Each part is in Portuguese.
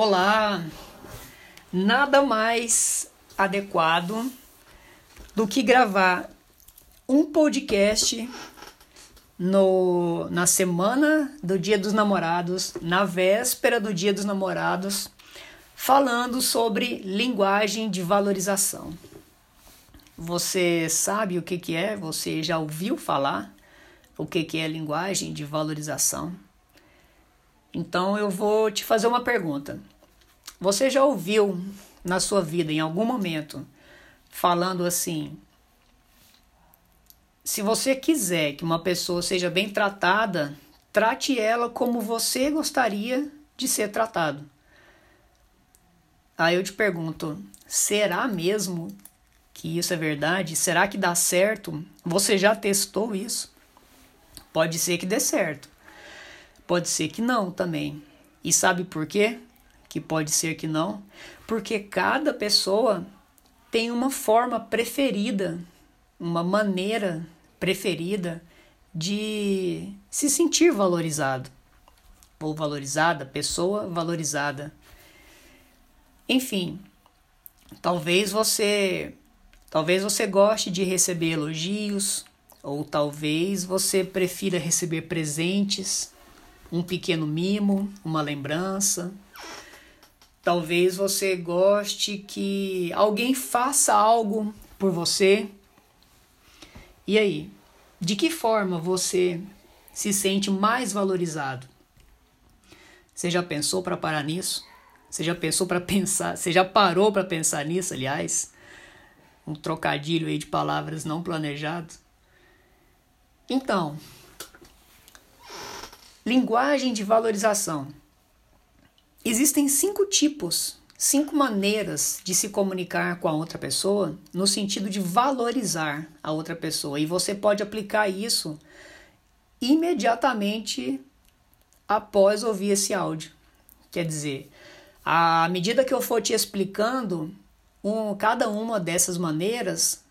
Olá! Nada mais adequado do que gravar um podcast no, na semana do Dia dos Namorados, na véspera do Dia dos Namorados, falando sobre linguagem de valorização. Você sabe o que, que é? Você já ouviu falar o que, que é linguagem de valorização? Então eu vou te fazer uma pergunta. Você já ouviu na sua vida, em algum momento, falando assim: se você quiser que uma pessoa seja bem tratada, trate ela como você gostaria de ser tratado. Aí eu te pergunto: será mesmo que isso é verdade? Será que dá certo? Você já testou isso? Pode ser que dê certo. Pode ser que não também. E sabe por quê? Que pode ser que não? Porque cada pessoa tem uma forma preferida, uma maneira preferida de se sentir valorizado ou valorizada, pessoa valorizada. Enfim, talvez você talvez você goste de receber elogios ou talvez você prefira receber presentes um pequeno mimo, uma lembrança. Talvez você goste que alguém faça algo por você. E aí, de que forma você se sente mais valorizado? Você já pensou para parar nisso? Você já pensou para pensar? Você já parou para pensar nisso, aliás? Um trocadilho aí de palavras não planejado. Então, Linguagem de valorização. Existem cinco tipos, cinco maneiras de se comunicar com a outra pessoa no sentido de valorizar a outra pessoa. E você pode aplicar isso imediatamente após ouvir esse áudio. Quer dizer, à medida que eu for te explicando um, cada uma dessas maneiras,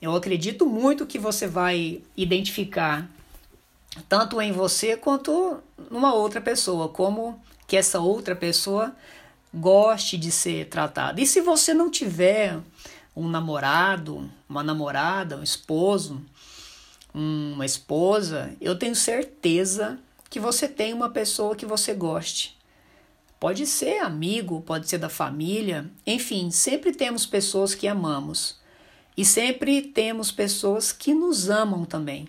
eu acredito muito que você vai identificar tanto em você quanto numa outra pessoa, como que essa outra pessoa goste de ser tratada. E se você não tiver um namorado, uma namorada, um esposo, uma esposa, eu tenho certeza que você tem uma pessoa que você goste. Pode ser amigo, pode ser da família, enfim, sempre temos pessoas que amamos. E sempre temos pessoas que nos amam também.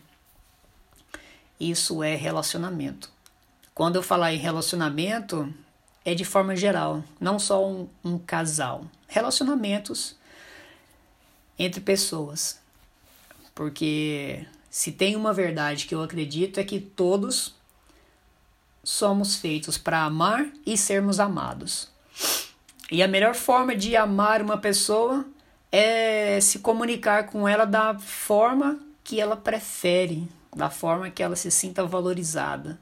Isso é relacionamento. Quando eu falar em relacionamento, é de forma geral, não só um, um casal. Relacionamentos entre pessoas. Porque se tem uma verdade que eu acredito é que todos somos feitos para amar e sermos amados. E a melhor forma de amar uma pessoa é se comunicar com ela da forma que ela prefere, da forma que ela se sinta valorizada.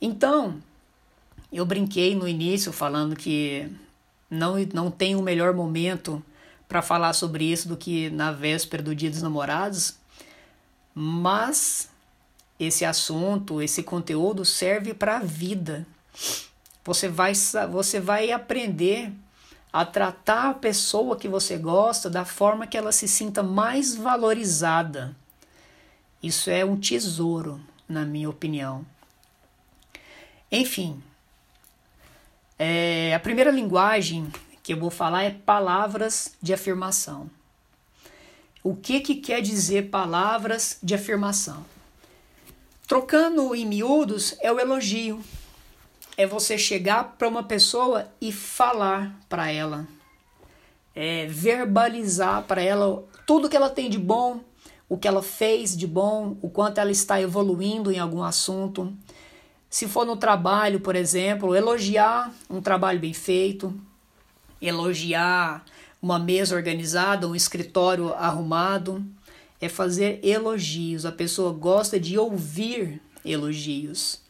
Então, eu brinquei no início falando que não, não tem um melhor momento para falar sobre isso do que na véspera do Dia dos Namorados, mas esse assunto, esse conteúdo serve para a vida. Você vai, você vai aprender a tratar a pessoa que você gosta da forma que ela se sinta mais valorizada. Isso é um tesouro, na minha opinião. Enfim, é, a primeira linguagem que eu vou falar é palavras de afirmação. O que, que quer dizer palavras de afirmação? Trocando em miúdos é o elogio. É você chegar para uma pessoa e falar para ela. É verbalizar para ela tudo que ela tem de bom, o que ela fez de bom, o quanto ela está evoluindo em algum assunto. Se for no trabalho, por exemplo, elogiar um trabalho bem feito, elogiar uma mesa organizada, um escritório arrumado, é fazer elogios. A pessoa gosta de ouvir elogios.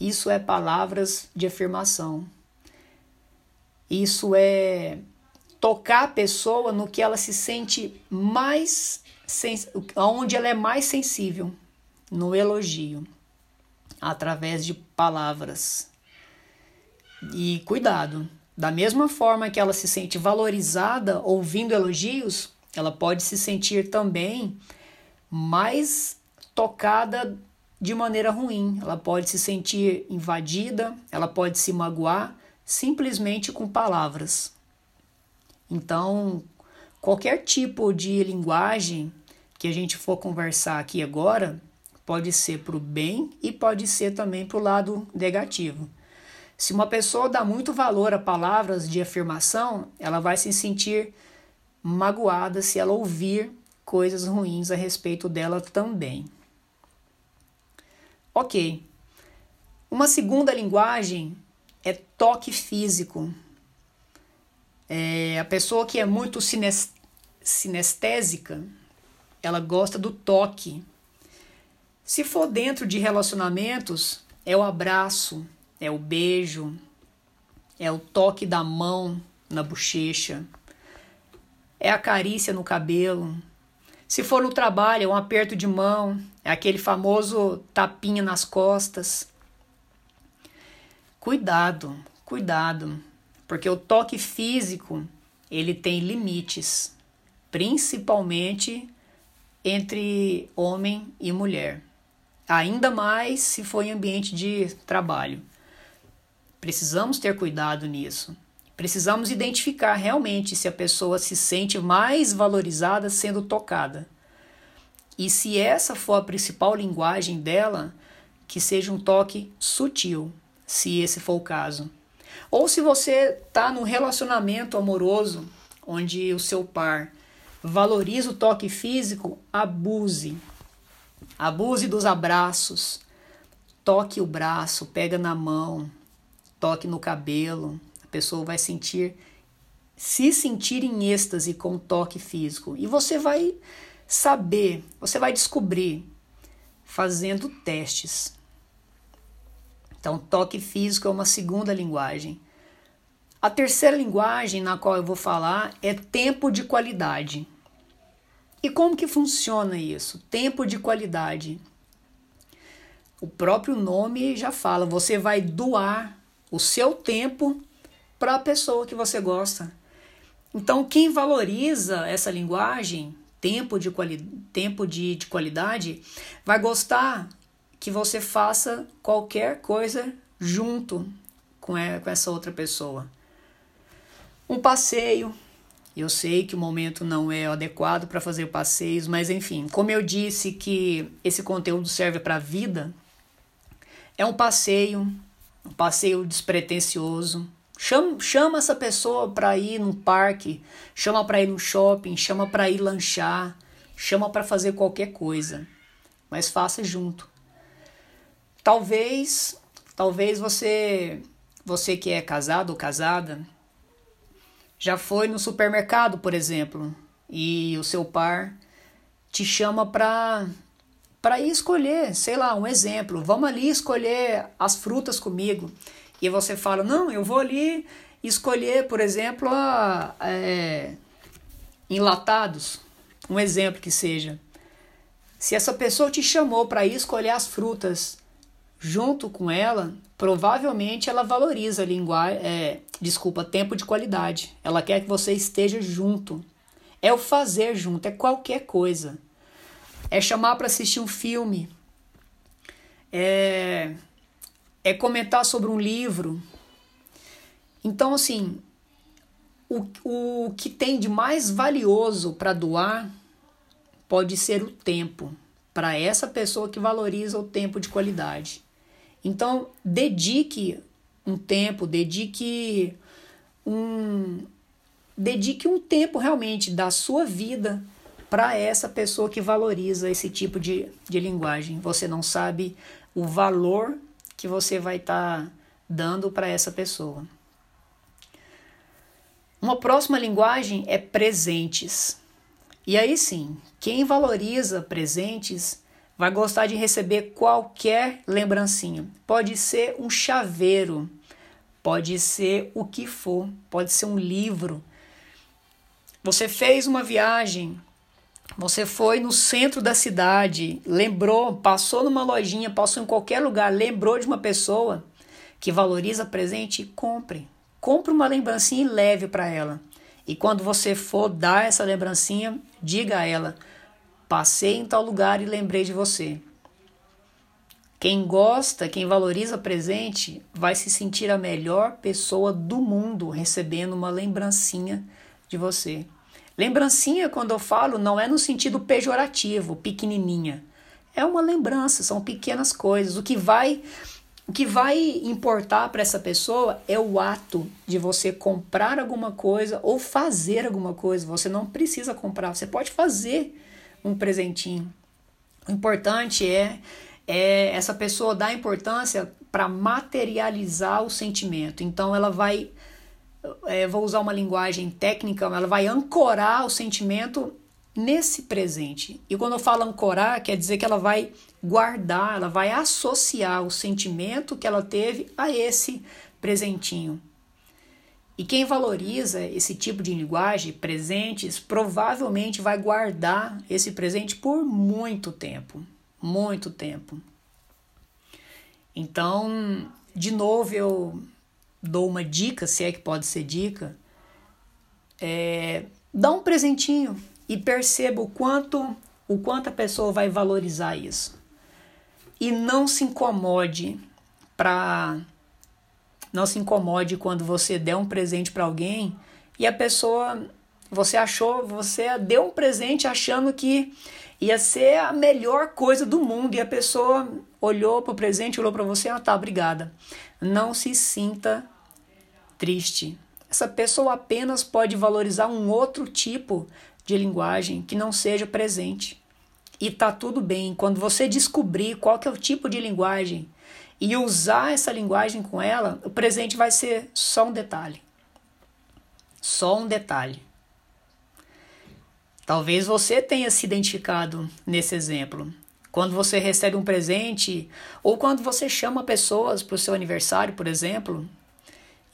Isso é palavras de afirmação. Isso é tocar a pessoa no que ela se sente mais onde ela é mais sensível no elogio, através de palavras. E cuidado, da mesma forma que ela se sente valorizada ouvindo elogios, ela pode se sentir também mais tocada de maneira ruim. Ela pode se sentir invadida, ela pode se magoar simplesmente com palavras. Então, qualquer tipo de linguagem que a gente for conversar aqui agora pode ser para o bem e pode ser também para o lado negativo. Se uma pessoa dá muito valor a palavras de afirmação, ela vai se sentir magoada se ela ouvir coisas ruins a respeito dela também. Ok. Uma segunda linguagem é toque físico. É, a pessoa que é muito sinestésica, ela gosta do toque. Se for dentro de relacionamentos, é o abraço, é o beijo, é o toque da mão na bochecha, é a carícia no cabelo. Se for no trabalho, é um aperto de mão, é aquele famoso tapinha nas costas. Cuidado, cuidado, porque o toque físico, ele tem limites, principalmente entre homem e mulher. Ainda mais se for em ambiente de trabalho. Precisamos ter cuidado nisso. Precisamos identificar realmente se a pessoa se sente mais valorizada sendo tocada. E se essa for a principal linguagem dela, que seja um toque sutil, se esse for o caso. Ou se você está num relacionamento amoroso onde o seu par valoriza o toque físico, abuse. Abuse dos abraços. Toque o braço, pega na mão, toque no cabelo, a pessoa vai sentir se sentir em êxtase com o toque físico. E você vai saber, você vai descobrir fazendo testes. Então, toque físico é uma segunda linguagem. A terceira linguagem na qual eu vou falar é tempo de qualidade. E como que funciona isso? Tempo de qualidade. O próprio nome já fala, você vai doar o seu tempo para a pessoa que você gosta. Então, quem valoriza essa linguagem, tempo de, quali tempo de, de qualidade, vai gostar que você faça qualquer coisa junto com, com essa outra pessoa. Um passeio. Eu sei que o momento não é adequado para fazer passeios, mas enfim, como eu disse que esse conteúdo serve para a vida, é um passeio, um passeio despretensioso, Chama, chama essa pessoa para ir num parque, chama para ir no shopping, chama para ir lanchar, chama para fazer qualquer coisa, mas faça junto. Talvez, talvez você, você que é casado ou casada, já foi no supermercado, por exemplo, e o seu par te chama para para ir escolher, sei lá, um exemplo. Vamos ali escolher as frutas comigo e você fala, não, eu vou ali escolher, por exemplo, a, é, enlatados, um exemplo que seja. Se essa pessoa te chamou para ir escolher as frutas junto com ela, provavelmente ela valoriza a linguagem, é, desculpa, tempo de qualidade. Ela quer que você esteja junto. É o fazer junto, é qualquer coisa. É chamar para assistir um filme. É é comentar sobre um livro. Então, assim, o, o que tem de mais valioso para doar pode ser o tempo, para essa pessoa que valoriza o tempo de qualidade. Então, dedique um tempo, dedique um dedique um tempo realmente da sua vida para essa pessoa que valoriza esse tipo de, de linguagem. Você não sabe o valor que você vai estar tá dando para essa pessoa. Uma próxima linguagem é presentes. E aí sim, quem valoriza presentes vai gostar de receber qualquer lembrancinha. Pode ser um chaveiro, pode ser o que for, pode ser um livro. Você fez uma viagem você foi no centro da cidade, lembrou, passou numa lojinha, passou em qualquer lugar, lembrou de uma pessoa. que valoriza presente, compre. Compre uma lembrancinha e leve para ela. E quando você for dar essa lembrancinha, diga a ela: passei em tal lugar e lembrei de você. Quem gosta, quem valoriza presente, vai se sentir a melhor pessoa do mundo recebendo uma lembrancinha de você. Lembrancinha, quando eu falo, não é no sentido pejorativo, pequenininha. É uma lembrança, são pequenas coisas. O que vai o que vai importar para essa pessoa é o ato de você comprar alguma coisa ou fazer alguma coisa. Você não precisa comprar, você pode fazer um presentinho. O importante é, é essa pessoa dar importância para materializar o sentimento. Então ela vai, é, vou usar uma linguagem técnica, ela vai ancorar o sentimento nesse presente. E quando eu falo ancorar, quer dizer que ela vai guardar, ela vai associar o sentimento que ela teve a esse presentinho. E quem valoriza esse tipo de linguagem, presentes, provavelmente vai guardar esse presente por muito tempo. Muito tempo. Então, de novo, eu dou uma dica, se é que pode ser dica. É, dá um presentinho e perceba o quanto, o quanto a pessoa vai valorizar isso. E não se incomode para não se incomode quando você der um presente para alguém e a pessoa você achou, você deu um presente achando que ia ser a melhor coisa do mundo e a pessoa olhou para o presente, olhou para você, ah, tá, obrigada. Não se sinta triste. Essa pessoa apenas pode valorizar um outro tipo de linguagem que não seja presente. E tá tudo bem. Quando você descobrir qual que é o tipo de linguagem e usar essa linguagem com ela, o presente vai ser só um detalhe. Só um detalhe. Talvez você tenha se identificado nesse exemplo. Quando você recebe um presente, ou quando você chama pessoas para o seu aniversário, por exemplo,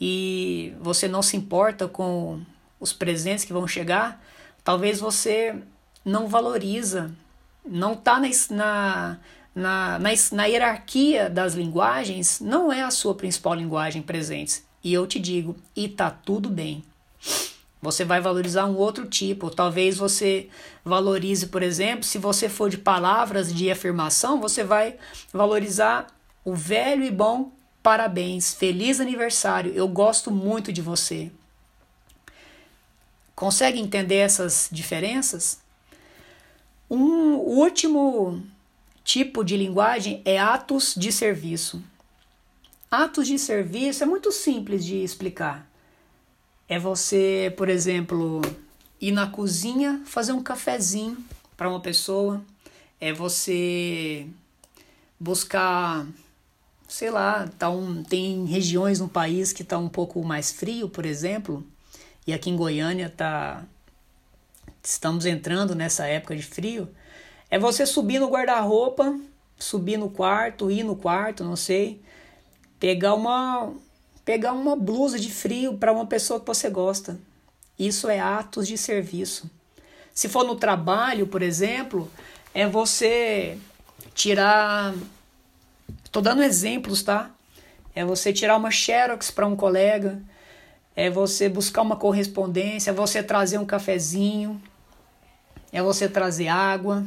e você não se importa com os presentes que vão chegar, talvez você não valoriza, não está na, na, na, na hierarquia das linguagens, não é a sua principal linguagem presente. E eu te digo, e tá tudo bem. Você vai valorizar um outro tipo. Talvez você valorize, por exemplo, se você for de palavras de afirmação, você vai valorizar o velho e bom parabéns, feliz aniversário, eu gosto muito de você. Consegue entender essas diferenças? Um último tipo de linguagem é atos de serviço. Atos de serviço é muito simples de explicar. É você, por exemplo, ir na cozinha fazer um cafezinho para uma pessoa. É você buscar, sei lá, tá um, tem regiões no país que está um pouco mais frio, por exemplo, e aqui em Goiânia tá estamos entrando nessa época de frio. É você subir no guarda-roupa, subir no quarto, ir no quarto, não sei, pegar uma pegar uma blusa de frio para uma pessoa que você gosta. Isso é atos de serviço. Se for no trabalho, por exemplo, é você tirar Estou dando exemplos, tá? É você tirar uma xerox para um colega, é você buscar uma correspondência, é você trazer um cafezinho, é você trazer água,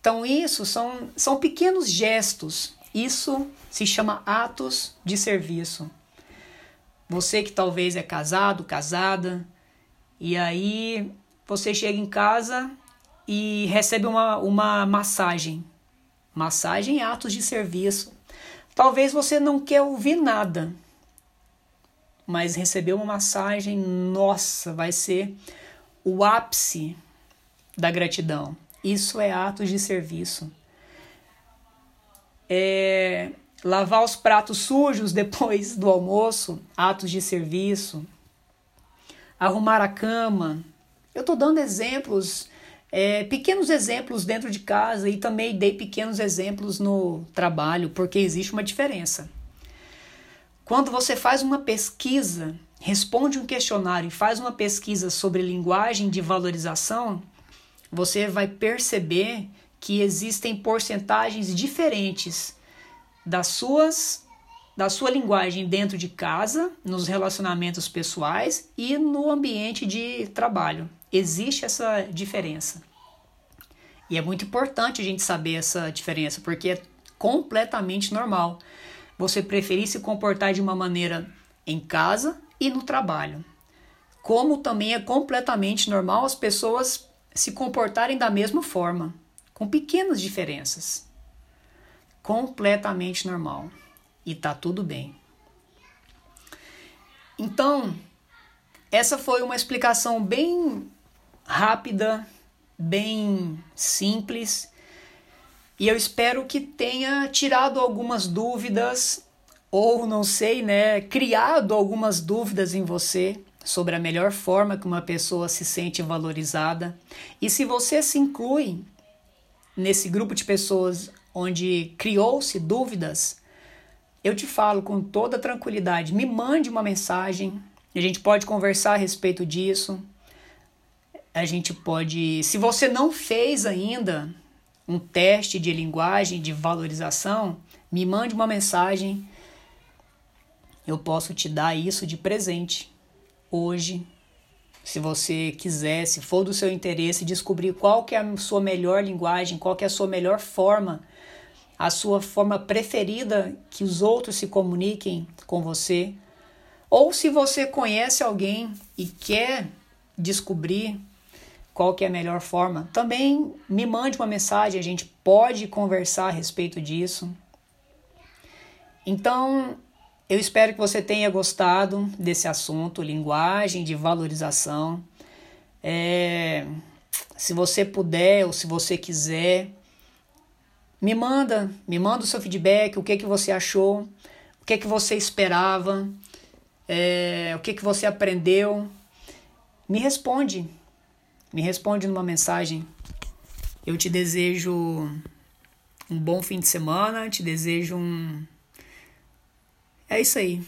então, isso são, são pequenos gestos. Isso se chama atos de serviço. Você que talvez é casado, casada, e aí você chega em casa e recebe uma, uma massagem. Massagem é atos de serviço. Talvez você não quer ouvir nada, mas receber uma massagem, nossa, vai ser o ápice da gratidão. Isso é atos de serviço. É, lavar os pratos sujos depois do almoço, atos de serviço. Arrumar a cama. Eu estou dando exemplos, é, pequenos exemplos dentro de casa e também dei pequenos exemplos no trabalho, porque existe uma diferença. Quando você faz uma pesquisa, responde um questionário e faz uma pesquisa sobre linguagem de valorização, você vai perceber que existem porcentagens diferentes das suas da sua linguagem dentro de casa, nos relacionamentos pessoais e no ambiente de trabalho. Existe essa diferença. E é muito importante a gente saber essa diferença, porque é completamente normal você preferir se comportar de uma maneira em casa e no trabalho. Como também é completamente normal as pessoas se comportarem da mesma forma, com pequenas diferenças. Completamente normal e tá tudo bem. Então, essa foi uma explicação bem rápida, bem simples, e eu espero que tenha tirado algumas dúvidas ou não sei, né, criado algumas dúvidas em você sobre a melhor forma que uma pessoa se sente valorizada. E se você se inclui nesse grupo de pessoas onde criou-se dúvidas, eu te falo com toda tranquilidade, me mande uma mensagem, a gente pode conversar a respeito disso. A gente pode, se você não fez ainda um teste de linguagem de valorização, me mande uma mensagem. Eu posso te dar isso de presente hoje. Se você quiser, se for do seu interesse, descobrir qual que é a sua melhor linguagem, qual que é a sua melhor forma a sua forma preferida que os outros se comuniquem com você, ou se você conhece alguém e quer descobrir qual que é a melhor forma, também me mande uma mensagem, a gente pode conversar a respeito disso. Então, eu espero que você tenha gostado desse assunto, linguagem de valorização. É, se você puder ou se você quiser, me manda, me manda o seu feedback, o que que você achou, o que que você esperava, é, o que que você aprendeu. Me responde, me responde numa mensagem. Eu te desejo um bom fim de semana, te desejo um. É isso aí.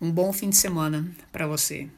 Um bom fim de semana para você.